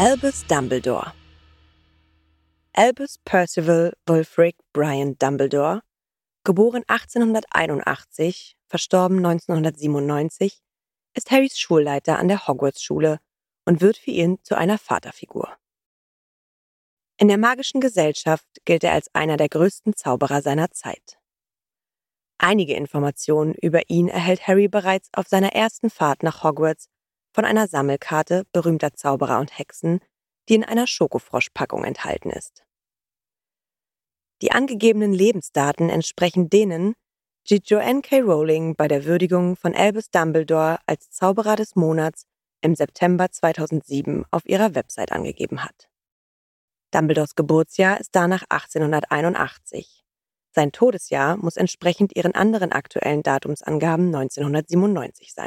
Albus Dumbledore Albus Percival Wulfric Brian Dumbledore, geboren 1881, verstorben 1997, ist Harrys Schulleiter an der Hogwarts-Schule und wird für ihn zu einer Vaterfigur. In der magischen Gesellschaft gilt er als einer der größten Zauberer seiner Zeit. Einige Informationen über ihn erhält Harry bereits auf seiner ersten Fahrt nach Hogwarts von einer Sammelkarte berühmter Zauberer und Hexen, die in einer Schokofroschpackung enthalten ist. Die angegebenen Lebensdaten entsprechen denen, die Joanne K. Rowling bei der Würdigung von Albus Dumbledore als Zauberer des Monats im September 2007 auf ihrer Website angegeben hat. Dumbledores Geburtsjahr ist danach 1881. Sein Todesjahr muss entsprechend ihren anderen aktuellen Datumsangaben 1997 sein.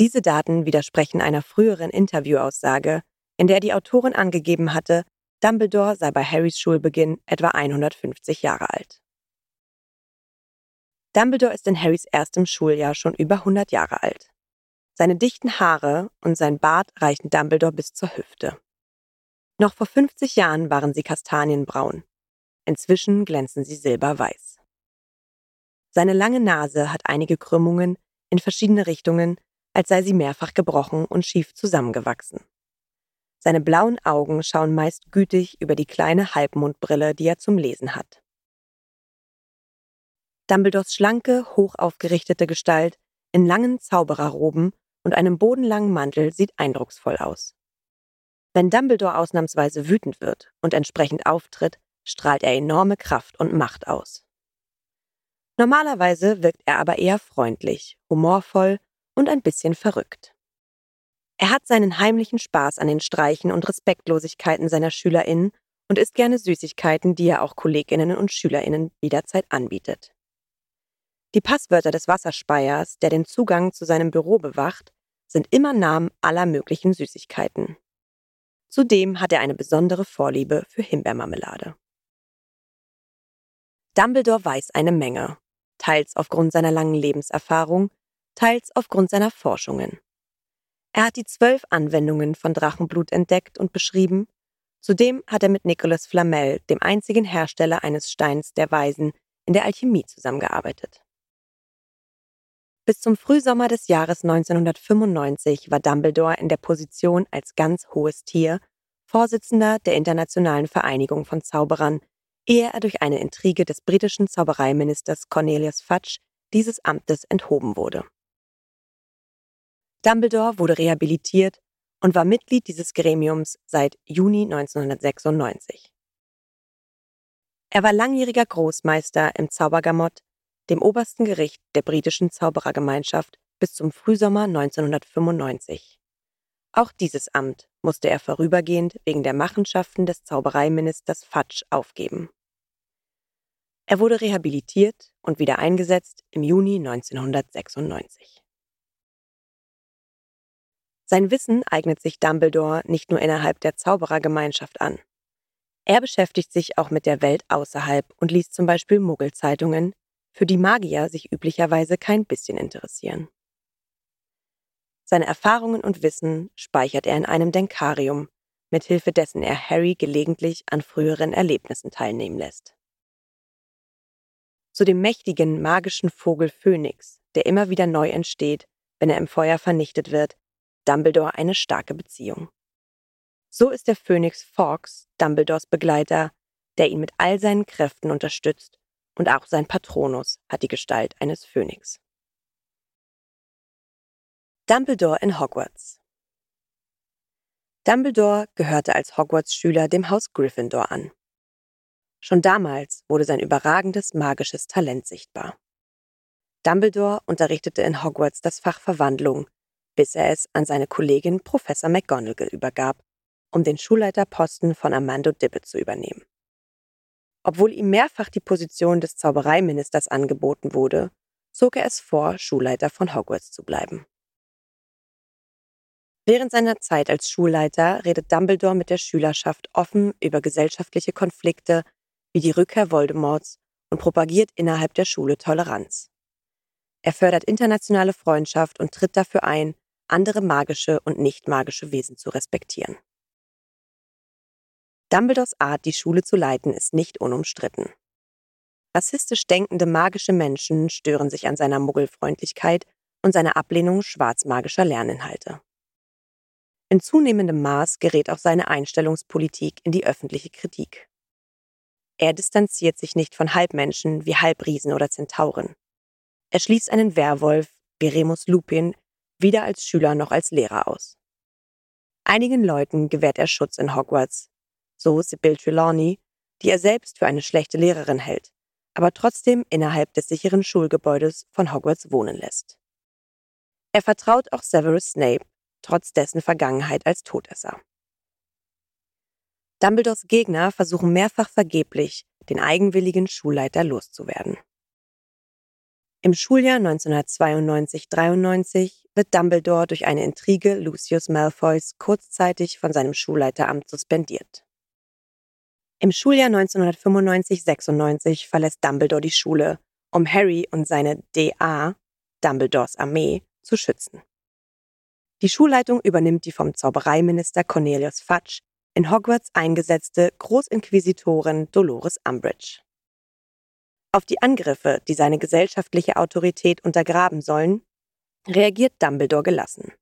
Diese Daten widersprechen einer früheren Interviewaussage, in der die Autorin angegeben hatte, Dumbledore sei bei Harrys Schulbeginn etwa 150 Jahre alt. Dumbledore ist in Harrys erstem Schuljahr schon über 100 Jahre alt. Seine dichten Haare und sein Bart reichen Dumbledore bis zur Hüfte. Noch vor 50 Jahren waren sie kastanienbraun. Inzwischen glänzen sie silberweiß. Seine lange Nase hat einige Krümmungen in verschiedene Richtungen, als sei sie mehrfach gebrochen und schief zusammengewachsen. Seine blauen Augen schauen meist gütig über die kleine Halbmondbrille, die er zum Lesen hat. Dumbledores schlanke, hoch aufgerichtete Gestalt in langen Zaubererroben und einem bodenlangen Mantel sieht eindrucksvoll aus. Wenn Dumbledore ausnahmsweise wütend wird und entsprechend auftritt, strahlt er enorme Kraft und Macht aus. Normalerweise wirkt er aber eher freundlich, humorvoll und ein bisschen verrückt. Er hat seinen heimlichen Spaß an den Streichen und Respektlosigkeiten seiner SchülerInnen und isst gerne Süßigkeiten, die er auch KollegInnen und SchülerInnen jederzeit anbietet. Die Passwörter des Wasserspeiers, der den Zugang zu seinem Büro bewacht, sind immer Namen aller möglichen Süßigkeiten. Zudem hat er eine besondere Vorliebe für Himbeermarmelade. Dumbledore weiß eine Menge, teils aufgrund seiner langen Lebenserfahrung, teils aufgrund seiner Forschungen. Er hat die zwölf Anwendungen von Drachenblut entdeckt und beschrieben. Zudem hat er mit Nicolas Flamel, dem einzigen Hersteller eines Steins der Weisen, in der Alchemie zusammengearbeitet. Bis zum Frühsommer des Jahres 1995 war Dumbledore in der Position als ganz hohes Tier Vorsitzender der Internationalen Vereinigung von Zauberern, ehe er durch eine Intrige des britischen Zaubereiministers Cornelius Fudge dieses Amtes enthoben wurde. Dumbledore wurde rehabilitiert und war Mitglied dieses Gremiums seit Juni 1996. Er war langjähriger Großmeister im Zaubergamott dem obersten Gericht der britischen Zauberergemeinschaft bis zum Frühsommer 1995. Auch dieses Amt musste er vorübergehend wegen der Machenschaften des Zaubereiministers Fudge aufgeben. Er wurde rehabilitiert und wieder eingesetzt im Juni 1996. Sein Wissen eignet sich Dumbledore nicht nur innerhalb der Zauberergemeinschaft an. Er beschäftigt sich auch mit der Welt außerhalb und liest zum Beispiel Muggelzeitungen, für die Magier sich üblicherweise kein bisschen interessieren. Seine Erfahrungen und Wissen speichert er in einem Denkarium, mithilfe dessen er Harry gelegentlich an früheren Erlebnissen teilnehmen lässt. Zu dem mächtigen, magischen Vogel Phönix, der immer wieder neu entsteht, wenn er im Feuer vernichtet wird, Dumbledore eine starke Beziehung. So ist der Phönix Fawkes Dumbledores Begleiter, der ihn mit all seinen Kräften unterstützt und auch sein Patronus hat die Gestalt eines Phönix. Dumbledore in Hogwarts Dumbledore gehörte als Hogwarts-Schüler dem Haus Gryffindor an. Schon damals wurde sein überragendes magisches Talent sichtbar. Dumbledore unterrichtete in Hogwarts das Fach Verwandlung, bis er es an seine Kollegin Professor McGonagall übergab, um den Schulleiterposten von Armando Dibbet zu übernehmen. Obwohl ihm mehrfach die Position des Zaubereiministers angeboten wurde, zog er es vor, Schulleiter von Hogwarts zu bleiben. Während seiner Zeit als Schulleiter redet Dumbledore mit der Schülerschaft offen über gesellschaftliche Konflikte wie die Rückkehr Voldemorts und propagiert innerhalb der Schule Toleranz. Er fördert internationale Freundschaft und tritt dafür ein, andere magische und nicht magische Wesen zu respektieren. Dumbledores Art, die Schule zu leiten, ist nicht unumstritten. Rassistisch denkende magische Menschen stören sich an seiner Muggelfreundlichkeit und seiner Ablehnung schwarzmagischer Lerninhalte. In zunehmendem Maß gerät auch seine Einstellungspolitik in die öffentliche Kritik. Er distanziert sich nicht von Halbmenschen wie Halbriesen oder Zentauren. Er schließt einen Werwolf, wie Remus Lupin, weder als Schüler noch als Lehrer aus. Einigen Leuten gewährt er Schutz in Hogwarts, so Sybil Trelawney, die er selbst für eine schlechte Lehrerin hält, aber trotzdem innerhalb des sicheren Schulgebäudes von Hogwarts wohnen lässt. Er vertraut auch Severus Snape, trotz dessen Vergangenheit als Todesser. Dumbledores Gegner versuchen mehrfach vergeblich, den eigenwilligen Schulleiter loszuwerden. Im Schuljahr 1992-93 wird Dumbledore durch eine Intrige Lucius Malfoys kurzzeitig von seinem Schulleiteramt suspendiert. Im Schuljahr 1995-96 verlässt Dumbledore die Schule, um Harry und seine DA, Dumbledores Armee, zu schützen. Die Schulleitung übernimmt die vom Zaubereiminister Cornelius Fudge in Hogwarts eingesetzte Großinquisitorin Dolores Umbridge. Auf die Angriffe, die seine gesellschaftliche Autorität untergraben sollen, reagiert Dumbledore gelassen.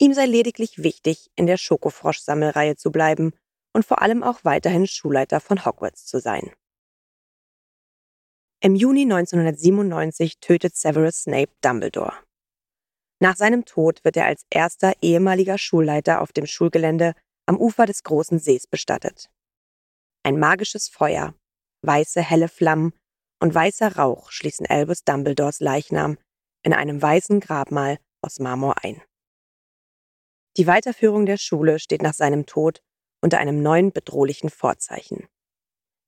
Ihm sei lediglich wichtig, in der Schokofrosch-Sammelreihe zu bleiben und vor allem auch weiterhin Schulleiter von Hogwarts zu sein. Im Juni 1997 tötet Severus Snape Dumbledore. Nach seinem Tod wird er als erster ehemaliger Schulleiter auf dem Schulgelände am Ufer des großen Sees bestattet. Ein magisches Feuer, weiße helle Flammen und weißer Rauch schließen Albus Dumbledores Leichnam in einem weißen Grabmal aus Marmor ein. Die Weiterführung der Schule steht nach seinem Tod unter einem neuen bedrohlichen Vorzeichen.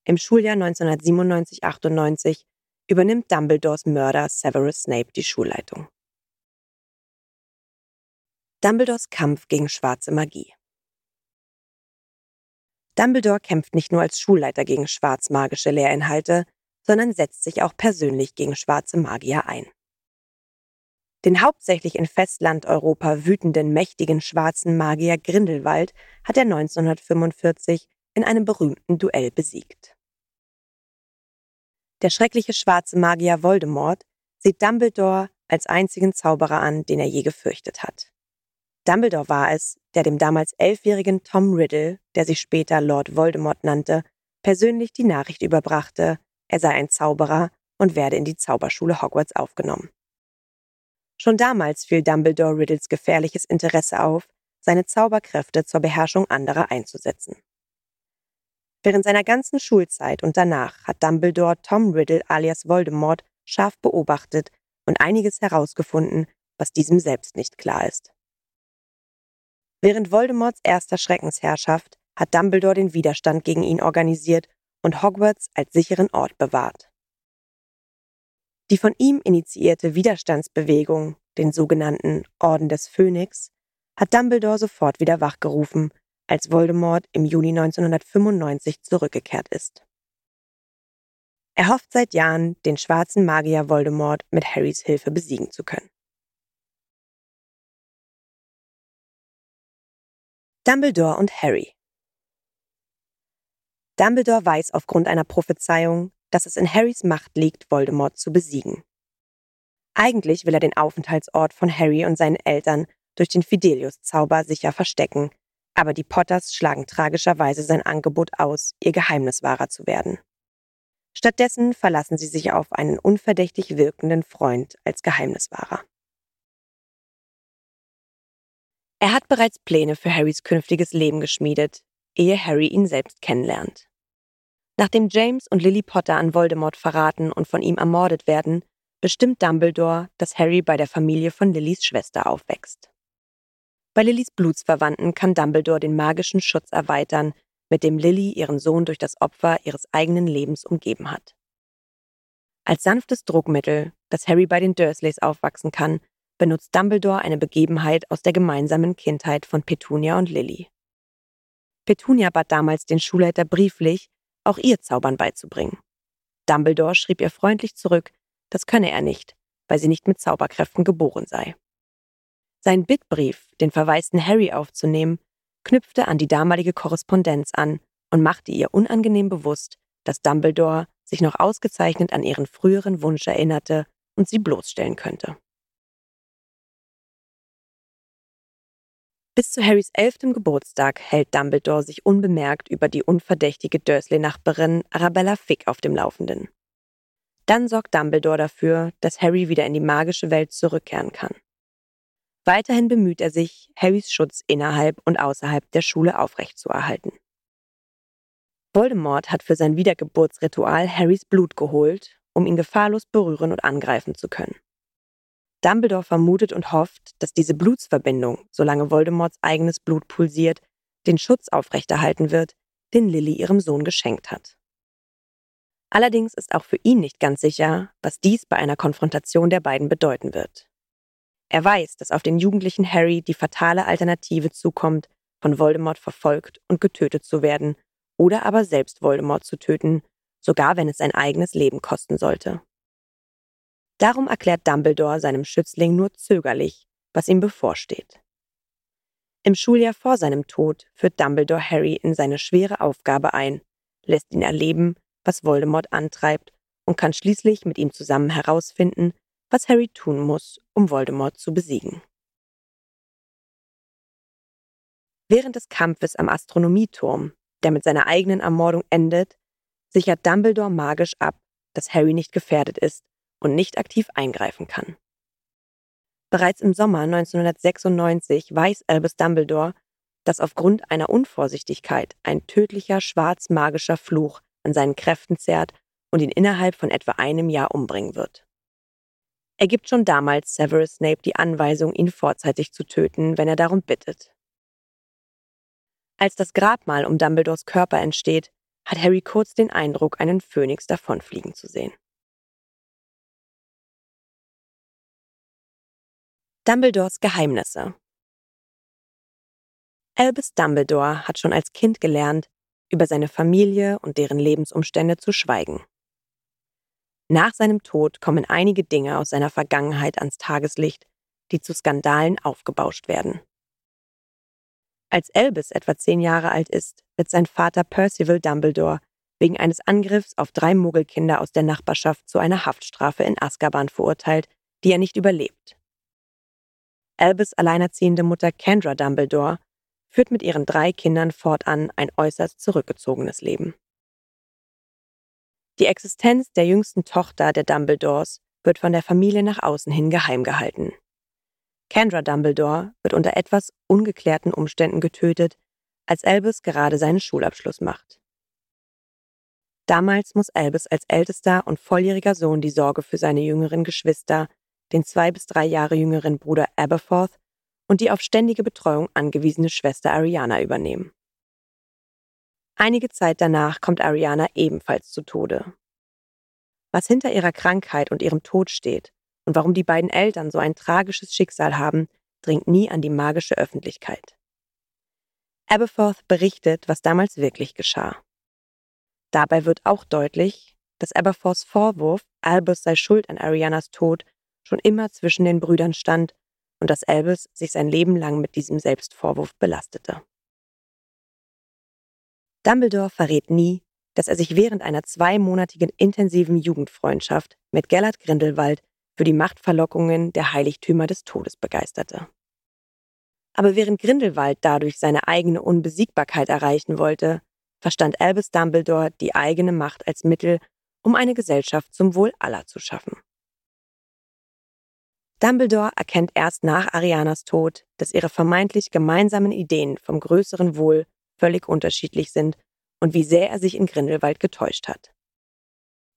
Im Schuljahr 1997-98 übernimmt Dumbledores Mörder Severus Snape die Schulleitung. Dumbledores Kampf gegen schwarze Magie. Dumbledore kämpft nicht nur als Schulleiter gegen schwarzmagische Lehrinhalte, sondern setzt sich auch persönlich gegen schwarze Magier ein. Den hauptsächlich in Festlandeuropa wütenden mächtigen schwarzen Magier Grindelwald hat er 1945 in einem berühmten Duell besiegt. Der schreckliche schwarze Magier Voldemort sieht Dumbledore als einzigen Zauberer an, den er je gefürchtet hat. Dumbledore war es, der dem damals elfjährigen Tom Riddle, der sich später Lord Voldemort nannte, persönlich die Nachricht überbrachte, er sei ein Zauberer und werde in die Zauberschule Hogwarts aufgenommen. Schon damals fiel Dumbledore Riddles gefährliches Interesse auf, seine Zauberkräfte zur Beherrschung anderer einzusetzen. Während seiner ganzen Schulzeit und danach hat Dumbledore Tom Riddle alias Voldemort scharf beobachtet und einiges herausgefunden, was diesem selbst nicht klar ist. Während Voldemorts erster Schreckensherrschaft hat Dumbledore den Widerstand gegen ihn organisiert und Hogwarts als sicheren Ort bewahrt. Die von ihm initiierte Widerstandsbewegung, den sogenannten Orden des Phönix, hat Dumbledore sofort wieder wachgerufen, als Voldemort im Juni 1995 zurückgekehrt ist. Er hofft seit Jahren, den schwarzen Magier Voldemort mit Harrys Hilfe besiegen zu können. Dumbledore und Harry Dumbledore weiß aufgrund einer Prophezeiung, dass es in Harrys Macht liegt, Voldemort zu besiegen. Eigentlich will er den Aufenthaltsort von Harry und seinen Eltern durch den Fidelius-Zauber sicher verstecken, aber die Potters schlagen tragischerweise sein Angebot aus, ihr Geheimniswahrer zu werden. Stattdessen verlassen sie sich auf einen unverdächtig wirkenden Freund als Geheimniswahrer. Er hat bereits Pläne für Harrys künftiges Leben geschmiedet, ehe Harry ihn selbst kennenlernt. Nachdem James und Lily Potter an Voldemort verraten und von ihm ermordet werden, bestimmt Dumbledore, dass Harry bei der Familie von Lillys Schwester aufwächst. Bei Lillys Blutsverwandten kann Dumbledore den magischen Schutz erweitern, mit dem Lily ihren Sohn durch das Opfer ihres eigenen Lebens umgeben hat. Als sanftes Druckmittel, das Harry bei den Dursleys aufwachsen kann, benutzt Dumbledore eine Begebenheit aus der gemeinsamen Kindheit von Petunia und Lily. Petunia bat damals den Schulleiter brieflich, auch ihr Zaubern beizubringen. Dumbledore schrieb ihr freundlich zurück, das könne er nicht, weil sie nicht mit Zauberkräften geboren sei. Sein Bittbrief, den verwaisten Harry aufzunehmen, knüpfte an die damalige Korrespondenz an und machte ihr unangenehm bewusst, dass Dumbledore sich noch ausgezeichnet an ihren früheren Wunsch erinnerte und sie bloßstellen könnte. Bis zu Harrys elftem Geburtstag hält Dumbledore sich unbemerkt über die unverdächtige Dursley-Nachbarin Arabella Fick auf dem Laufenden. Dann sorgt Dumbledore dafür, dass Harry wieder in die magische Welt zurückkehren kann. Weiterhin bemüht er sich, Harrys Schutz innerhalb und außerhalb der Schule aufrechtzuerhalten. Voldemort hat für sein Wiedergeburtsritual Harrys Blut geholt, um ihn gefahrlos berühren und angreifen zu können. Dumbledore vermutet und hofft, dass diese Blutsverbindung, solange Voldemorts eigenes Blut pulsiert, den Schutz aufrechterhalten wird, den Lily ihrem Sohn geschenkt hat. Allerdings ist auch für ihn nicht ganz sicher, was dies bei einer Konfrontation der beiden bedeuten wird. Er weiß, dass auf den jugendlichen Harry die fatale Alternative zukommt, von Voldemort verfolgt und getötet zu werden oder aber selbst Voldemort zu töten, sogar wenn es sein eigenes Leben kosten sollte. Darum erklärt Dumbledore seinem Schützling nur zögerlich, was ihm bevorsteht. Im Schuljahr vor seinem Tod führt Dumbledore Harry in seine schwere Aufgabe ein, lässt ihn erleben, was Voldemort antreibt und kann schließlich mit ihm zusammen herausfinden, was Harry tun muss, um Voldemort zu besiegen. Während des Kampfes am Astronomieturm, der mit seiner eigenen Ermordung endet, sichert Dumbledore magisch ab, dass Harry nicht gefährdet ist und nicht aktiv eingreifen kann. Bereits im Sommer 1996 weiß Albus Dumbledore, dass aufgrund einer Unvorsichtigkeit ein tödlicher schwarz-magischer Fluch an seinen Kräften zerrt und ihn innerhalb von etwa einem Jahr umbringen wird. Er gibt schon damals Severus Snape die Anweisung, ihn vorzeitig zu töten, wenn er darum bittet. Als das Grabmal um Dumbledores Körper entsteht, hat Harry kurz den Eindruck, einen Phönix davonfliegen zu sehen. Dumbledores Geheimnisse Albus Dumbledore hat schon als Kind gelernt, über seine Familie und deren Lebensumstände zu schweigen. Nach seinem Tod kommen einige Dinge aus seiner Vergangenheit ans Tageslicht, die zu Skandalen aufgebauscht werden. Als Albus etwa zehn Jahre alt ist, wird sein Vater Percival Dumbledore wegen eines Angriffs auf drei Muggelkinder aus der Nachbarschaft zu einer Haftstrafe in Azkaban verurteilt, die er nicht überlebt. Albus alleinerziehende Mutter Kendra Dumbledore führt mit ihren drei Kindern fortan ein äußerst zurückgezogenes Leben. Die Existenz der jüngsten Tochter der Dumbledores wird von der Familie nach außen hin geheim gehalten. Kendra Dumbledore wird unter etwas ungeklärten Umständen getötet, als Albus gerade seinen Schulabschluss macht. Damals muss Albus als ältester und volljähriger Sohn die Sorge für seine jüngeren Geschwister den zwei bis drei Jahre jüngeren Bruder Aberforth und die auf ständige Betreuung angewiesene Schwester Ariana übernehmen. Einige Zeit danach kommt Ariana ebenfalls zu Tode. Was hinter ihrer Krankheit und ihrem Tod steht und warum die beiden Eltern so ein tragisches Schicksal haben, dringt nie an die magische Öffentlichkeit. Aberforth berichtet, was damals wirklich geschah. Dabei wird auch deutlich, dass Aberforths Vorwurf, Albus sei schuld an Arianas Tod, schon immer zwischen den Brüdern stand und dass Albus sich sein Leben lang mit diesem Selbstvorwurf belastete. Dumbledore verrät nie, dass er sich während einer zweimonatigen intensiven Jugendfreundschaft mit Gellert Grindelwald für die Machtverlockungen der Heiligtümer des Todes begeisterte. Aber während Grindelwald dadurch seine eigene Unbesiegbarkeit erreichen wollte, verstand Albus Dumbledore die eigene Macht als Mittel, um eine Gesellschaft zum Wohl aller zu schaffen. Dumbledore erkennt erst nach Arianas Tod, dass ihre vermeintlich gemeinsamen Ideen vom größeren Wohl völlig unterschiedlich sind und wie sehr er sich in Grindelwald getäuscht hat.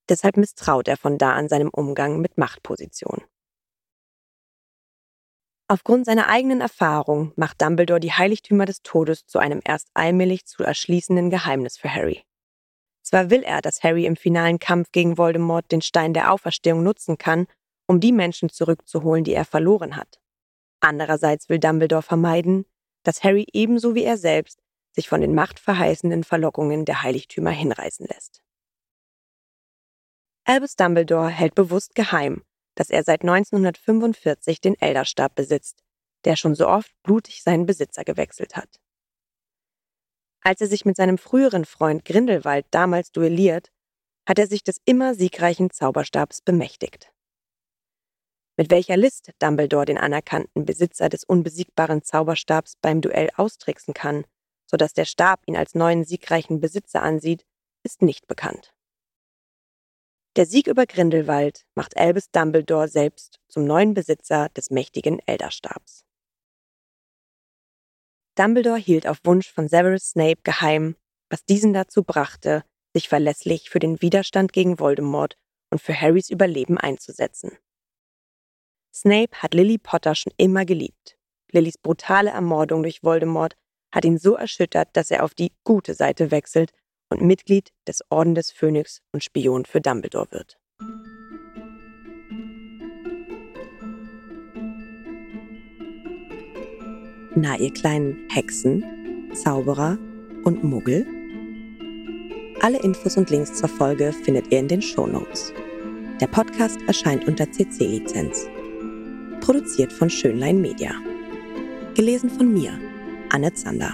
Deshalb misstraut er von da an seinem Umgang mit Machtpositionen. Aufgrund seiner eigenen Erfahrung macht Dumbledore die Heiligtümer des Todes zu einem erst allmählich zu erschließenden Geheimnis für Harry. Zwar will er, dass Harry im finalen Kampf gegen Voldemort den Stein der Auferstehung nutzen kann, um die Menschen zurückzuholen, die er verloren hat. Andererseits will Dumbledore vermeiden, dass Harry ebenso wie er selbst sich von den machtverheißenden Verlockungen der Heiligtümer hinreißen lässt. Albus Dumbledore hält bewusst geheim, dass er seit 1945 den Elderstab besitzt, der schon so oft blutig seinen Besitzer gewechselt hat. Als er sich mit seinem früheren Freund Grindelwald damals duelliert, hat er sich des immer siegreichen Zauberstabs bemächtigt. Mit welcher List Dumbledore den anerkannten Besitzer des unbesiegbaren Zauberstabs beim Duell austricksen kann, sodass der Stab ihn als neuen siegreichen Besitzer ansieht, ist nicht bekannt. Der Sieg über Grindelwald macht Albus Dumbledore selbst zum neuen Besitzer des mächtigen Elderstabs. Dumbledore hielt auf Wunsch von Severus Snape geheim, was diesen dazu brachte, sich verlässlich für den Widerstand gegen Voldemort und für Harrys Überleben einzusetzen. Snape hat Lily Potter schon immer geliebt. Lillys brutale Ermordung durch Voldemort hat ihn so erschüttert, dass er auf die gute Seite wechselt und Mitglied des Orden des Phönix und Spion für Dumbledore wird. Na, ihr kleinen Hexen, Zauberer und Muggel? Alle Infos und Links zur Folge findet ihr in den Shownotes. Der Podcast erscheint unter CC-Lizenz. Produziert von Schönlein Media. Gelesen von mir, Anne Zander.